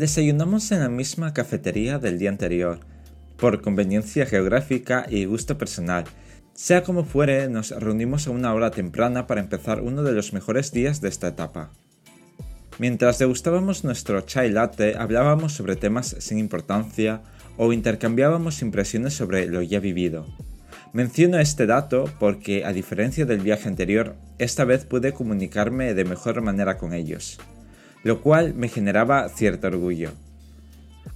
Desayunamos en la misma cafetería del día anterior, por conveniencia geográfica y gusto personal. Sea como fuere, nos reunimos a una hora temprana para empezar uno de los mejores días de esta etapa. Mientras degustábamos nuestro chai latte, hablábamos sobre temas sin importancia o intercambiábamos impresiones sobre lo ya vivido. Menciono este dato porque, a diferencia del viaje anterior, esta vez pude comunicarme de mejor manera con ellos, lo cual me generaba cierto orgullo.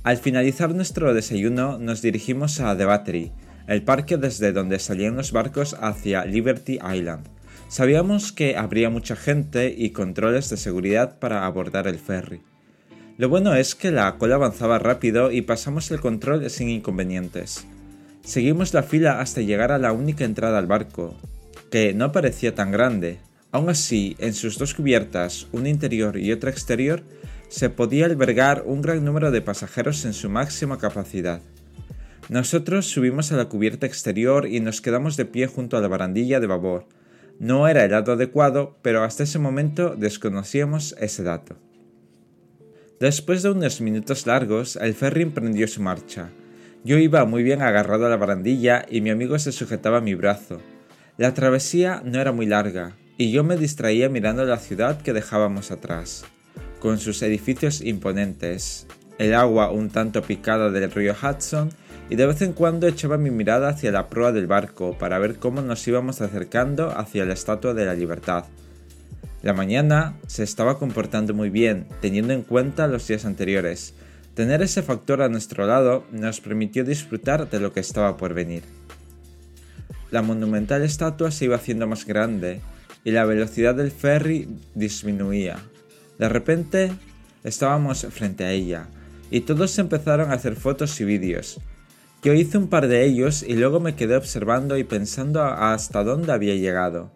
Al finalizar nuestro desayuno nos dirigimos a The Battery, el parque desde donde salían los barcos hacia Liberty Island. Sabíamos que habría mucha gente y controles de seguridad para abordar el ferry. Lo bueno es que la cola avanzaba rápido y pasamos el control sin inconvenientes. Seguimos la fila hasta llegar a la única entrada al barco, que no parecía tan grande. Aún así, en sus dos cubiertas, una interior y otra exterior, se podía albergar un gran número de pasajeros en su máxima capacidad. Nosotros subimos a la cubierta exterior y nos quedamos de pie junto a la barandilla de babor. No era el lado adecuado, pero hasta ese momento desconocíamos ese dato. Después de unos minutos largos, el ferry emprendió su marcha. Yo iba muy bien agarrado a la barandilla y mi amigo se sujetaba a mi brazo. La travesía no era muy larga, y yo me distraía mirando la ciudad que dejábamos atrás, con sus edificios imponentes, el agua un tanto picada del río Hudson, y de vez en cuando echaba mi mirada hacia la proa del barco para ver cómo nos íbamos acercando hacia la Estatua de la Libertad. La mañana se estaba comportando muy bien, teniendo en cuenta los días anteriores, Tener ese factor a nuestro lado nos permitió disfrutar de lo que estaba por venir. La monumental estatua se iba haciendo más grande y la velocidad del ferry disminuía. De repente estábamos frente a ella y todos empezaron a hacer fotos y vídeos. Yo hice un par de ellos y luego me quedé observando y pensando hasta dónde había llegado.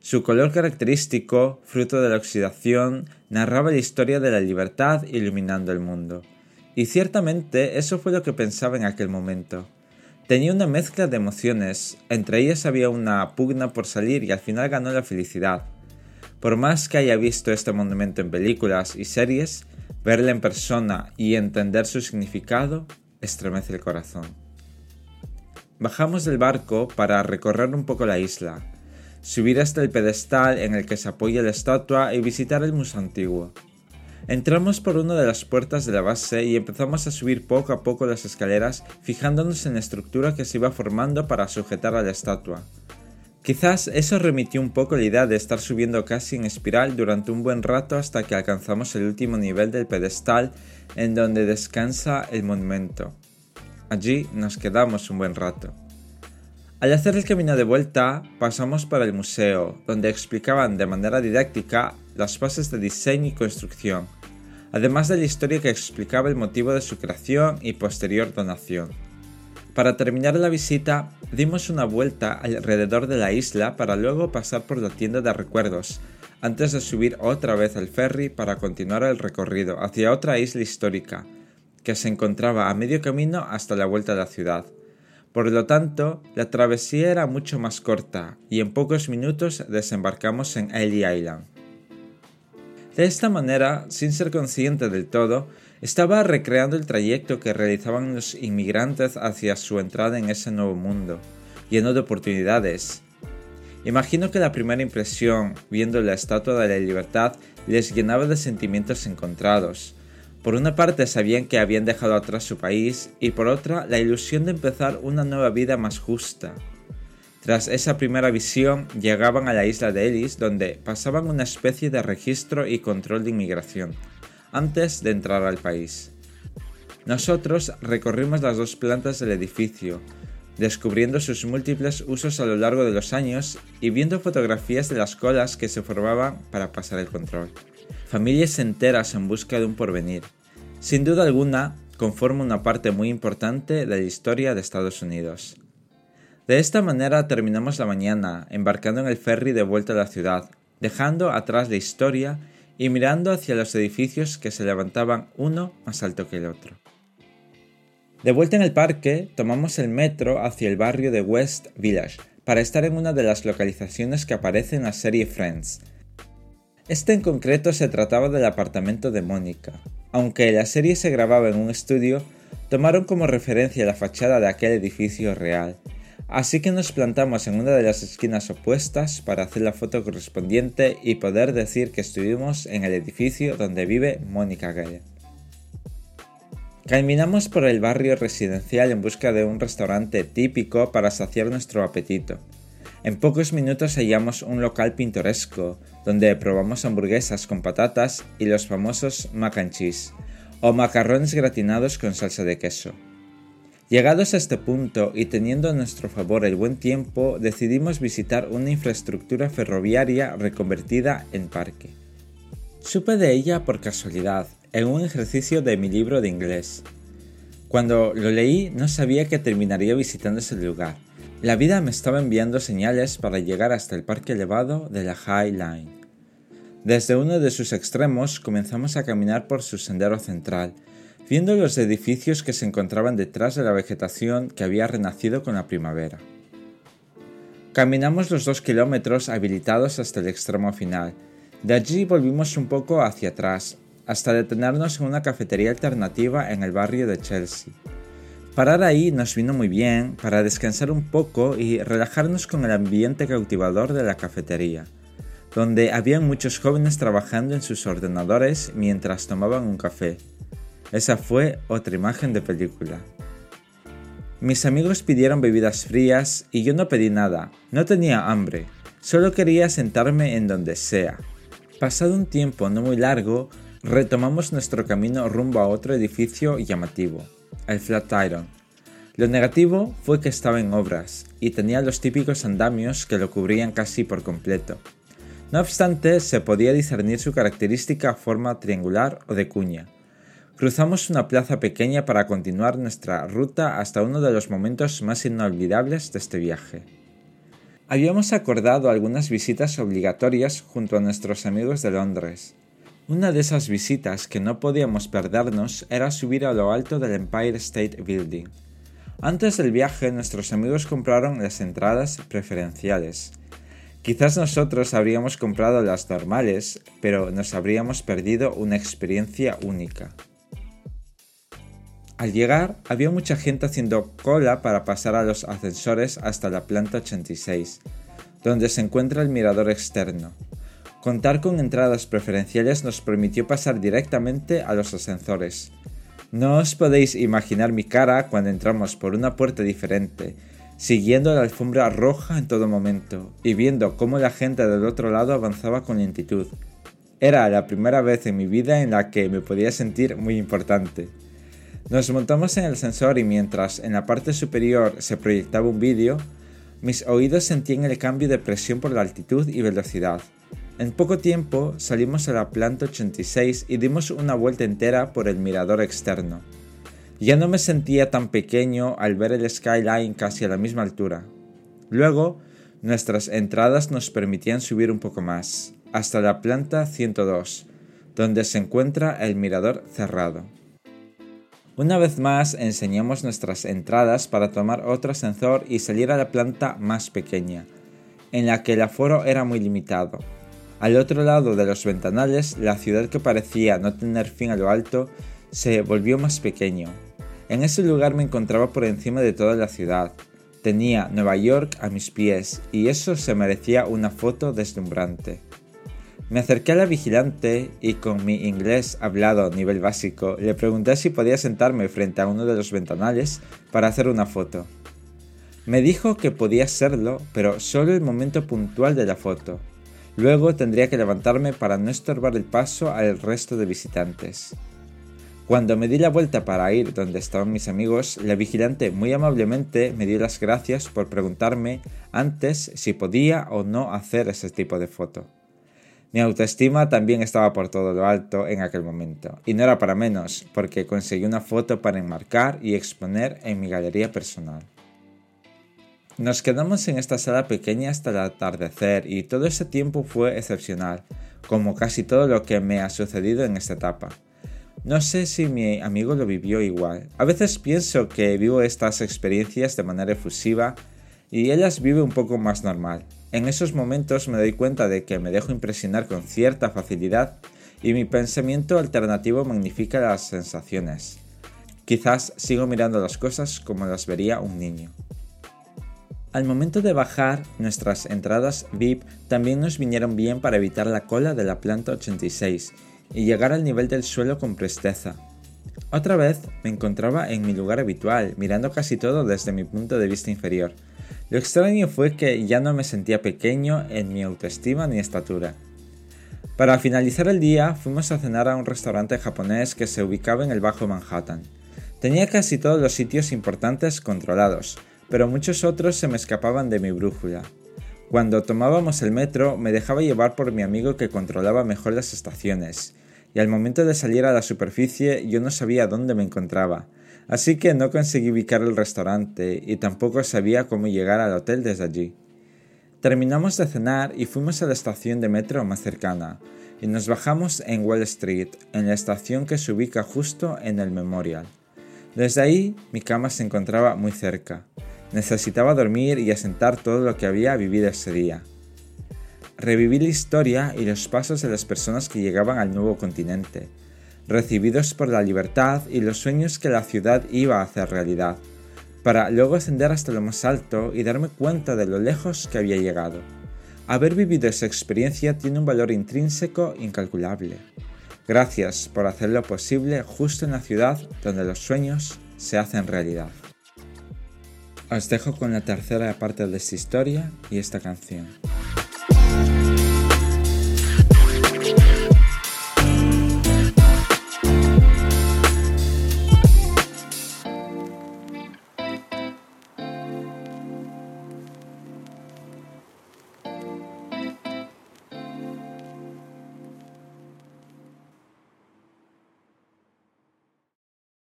Su color característico, fruto de la oxidación, narraba la historia de la libertad iluminando el mundo. Y ciertamente eso fue lo que pensaba en aquel momento. Tenía una mezcla de emociones, entre ellas había una pugna por salir y al final ganó la felicidad. Por más que haya visto este monumento en películas y series, verla en persona y entender su significado estremece el corazón. Bajamos del barco para recorrer un poco la isla, subir hasta el pedestal en el que se apoya la estatua y visitar el museo antiguo. Entramos por una de las puertas de la base y empezamos a subir poco a poco las escaleras fijándonos en la estructura que se iba formando para sujetar a la estatua. Quizás eso remitió un poco la idea de estar subiendo casi en espiral durante un buen rato hasta que alcanzamos el último nivel del pedestal en donde descansa el monumento. Allí nos quedamos un buen rato. Al hacer el camino de vuelta, pasamos por el museo, donde explicaban de manera didáctica las bases de diseño y construcción, además de la historia que explicaba el motivo de su creación y posterior donación. Para terminar la visita, dimos una vuelta alrededor de la isla para luego pasar por la tienda de recuerdos, antes de subir otra vez al ferry para continuar el recorrido hacia otra isla histórica, que se encontraba a medio camino hasta la vuelta a la ciudad. Por lo tanto, la travesía era mucho más corta y en pocos minutos desembarcamos en Ellie Island. De esta manera, sin ser consciente del todo, estaba recreando el trayecto que realizaban los inmigrantes hacia su entrada en ese nuevo mundo, lleno de oportunidades. Imagino que la primera impresión, viendo la Estatua de la Libertad, les llenaba de sentimientos encontrados, por una parte sabían que habían dejado atrás su país y por otra la ilusión de empezar una nueva vida más justa. Tras esa primera visión llegaban a la isla de Ellis donde pasaban una especie de registro y control de inmigración, antes de entrar al país. Nosotros recorrimos las dos plantas del edificio, descubriendo sus múltiples usos a lo largo de los años y viendo fotografías de las colas que se formaban para pasar el control familias enteras en busca de un porvenir. Sin duda alguna, conforma una parte muy importante de la historia de Estados Unidos. De esta manera terminamos la mañana, embarcando en el ferry de vuelta a la ciudad, dejando atrás la historia y mirando hacia los edificios que se levantaban uno más alto que el otro. De vuelta en el parque, tomamos el metro hacia el barrio de West Village para estar en una de las localizaciones que aparece en la serie Friends, este en concreto se trataba del apartamento de Mónica, Aunque la serie se grababa en un estudio, tomaron como referencia la fachada de aquel edificio real, así que nos plantamos en una de las esquinas opuestas para hacer la foto correspondiente y poder decir que estuvimos en el edificio donde vive Mónica Geller. Caminamos por el barrio residencial en busca de un restaurante típico para saciar nuestro apetito. En pocos minutos hallamos un local pintoresco, donde probamos hamburguesas con patatas y los famosos mac and cheese, o macarrones gratinados con salsa de queso. Llegados a este punto y teniendo a nuestro favor el buen tiempo, decidimos visitar una infraestructura ferroviaria reconvertida en parque. Supe de ella por casualidad, en un ejercicio de mi libro de inglés. Cuando lo leí no sabía que terminaría visitando ese lugar. La vida me estaba enviando señales para llegar hasta el parque elevado de la High Line. Desde uno de sus extremos comenzamos a caminar por su sendero central, viendo los edificios que se encontraban detrás de la vegetación que había renacido con la primavera. Caminamos los dos kilómetros habilitados hasta el extremo final. De allí volvimos un poco hacia atrás, hasta detenernos en una cafetería alternativa en el barrio de Chelsea. Parar ahí nos vino muy bien para descansar un poco y relajarnos con el ambiente cautivador de la cafetería, donde había muchos jóvenes trabajando en sus ordenadores mientras tomaban un café. Esa fue otra imagen de película. Mis amigos pidieron bebidas frías y yo no pedí nada, no tenía hambre, solo quería sentarme en donde sea. Pasado un tiempo no muy largo, retomamos nuestro camino rumbo a otro edificio llamativo, el Flatiron. Lo negativo fue que estaba en obras y tenía los típicos andamios que lo cubrían casi por completo. No obstante, se podía discernir su característica forma triangular o de cuña. Cruzamos una plaza pequeña para continuar nuestra ruta hasta uno de los momentos más inolvidables de este viaje. Habíamos acordado algunas visitas obligatorias junto a nuestros amigos de Londres, una de esas visitas que no podíamos perdernos era subir a lo alto del Empire State Building. Antes del viaje nuestros amigos compraron las entradas preferenciales. Quizás nosotros habríamos comprado las normales, pero nos habríamos perdido una experiencia única. Al llegar, había mucha gente haciendo cola para pasar a los ascensores hasta la planta 86, donde se encuentra el mirador externo. Contar con entradas preferenciales nos permitió pasar directamente a los ascensores. No os podéis imaginar mi cara cuando entramos por una puerta diferente, siguiendo la alfombra roja en todo momento y viendo cómo la gente del otro lado avanzaba con lentitud. Era la primera vez en mi vida en la que me podía sentir muy importante. Nos montamos en el ascensor y mientras en la parte superior se proyectaba un vídeo, mis oídos sentían el cambio de presión por la altitud y velocidad. En poco tiempo salimos a la planta 86 y dimos una vuelta entera por el mirador externo. Ya no me sentía tan pequeño al ver el skyline casi a la misma altura. Luego, nuestras entradas nos permitían subir un poco más, hasta la planta 102, donde se encuentra el mirador cerrado. Una vez más enseñamos nuestras entradas para tomar otro ascensor y salir a la planta más pequeña, en la que el aforo era muy limitado, al otro lado de los ventanales, la ciudad que parecía no tener fin a lo alto se volvió más pequeño. En ese lugar me encontraba por encima de toda la ciudad. Tenía Nueva York a mis pies y eso se merecía una foto deslumbrante. Me acerqué a la vigilante y con mi inglés hablado a nivel básico le pregunté si podía sentarme frente a uno de los ventanales para hacer una foto. Me dijo que podía hacerlo, pero solo el momento puntual de la foto. Luego tendría que levantarme para no estorbar el paso al resto de visitantes. Cuando me di la vuelta para ir donde estaban mis amigos, la vigilante muy amablemente me dio las gracias por preguntarme antes si podía o no hacer ese tipo de foto. Mi autoestima también estaba por todo lo alto en aquel momento, y no era para menos, porque conseguí una foto para enmarcar y exponer en mi galería personal. Nos quedamos en esta sala pequeña hasta el atardecer y todo ese tiempo fue excepcional, como casi todo lo que me ha sucedido en esta etapa. No sé si mi amigo lo vivió igual. A veces pienso que vivo estas experiencias de manera efusiva y él las vive un poco más normal. En esos momentos me doy cuenta de que me dejo impresionar con cierta facilidad y mi pensamiento alternativo magnifica las sensaciones. Quizás sigo mirando las cosas como las vería un niño. Al momento de bajar, nuestras entradas VIP también nos vinieron bien para evitar la cola de la planta 86 y llegar al nivel del suelo con presteza. Otra vez me encontraba en mi lugar habitual, mirando casi todo desde mi punto de vista inferior. Lo extraño fue que ya no me sentía pequeño en mi autoestima ni estatura. Para finalizar el día fuimos a cenar a un restaurante japonés que se ubicaba en el Bajo Manhattan. Tenía casi todos los sitios importantes controlados, pero muchos otros se me escapaban de mi brújula. Cuando tomábamos el metro me dejaba llevar por mi amigo que controlaba mejor las estaciones, y al momento de salir a la superficie yo no sabía dónde me encontraba, así que no conseguí ubicar el restaurante y tampoco sabía cómo llegar al hotel desde allí. Terminamos de cenar y fuimos a la estación de metro más cercana, y nos bajamos en Wall Street, en la estación que se ubica justo en el Memorial. Desde ahí mi cama se encontraba muy cerca. Necesitaba dormir y asentar todo lo que había vivido ese día. Reviví la historia y los pasos de las personas que llegaban al nuevo continente, recibidos por la libertad y los sueños que la ciudad iba a hacer realidad, para luego ascender hasta lo más alto y darme cuenta de lo lejos que había llegado. Haber vivido esa experiencia tiene un valor intrínseco incalculable. Gracias por hacerlo posible justo en la ciudad donde los sueños se hacen realidad. Os dejo con la tercera parte de esta historia y esta canción.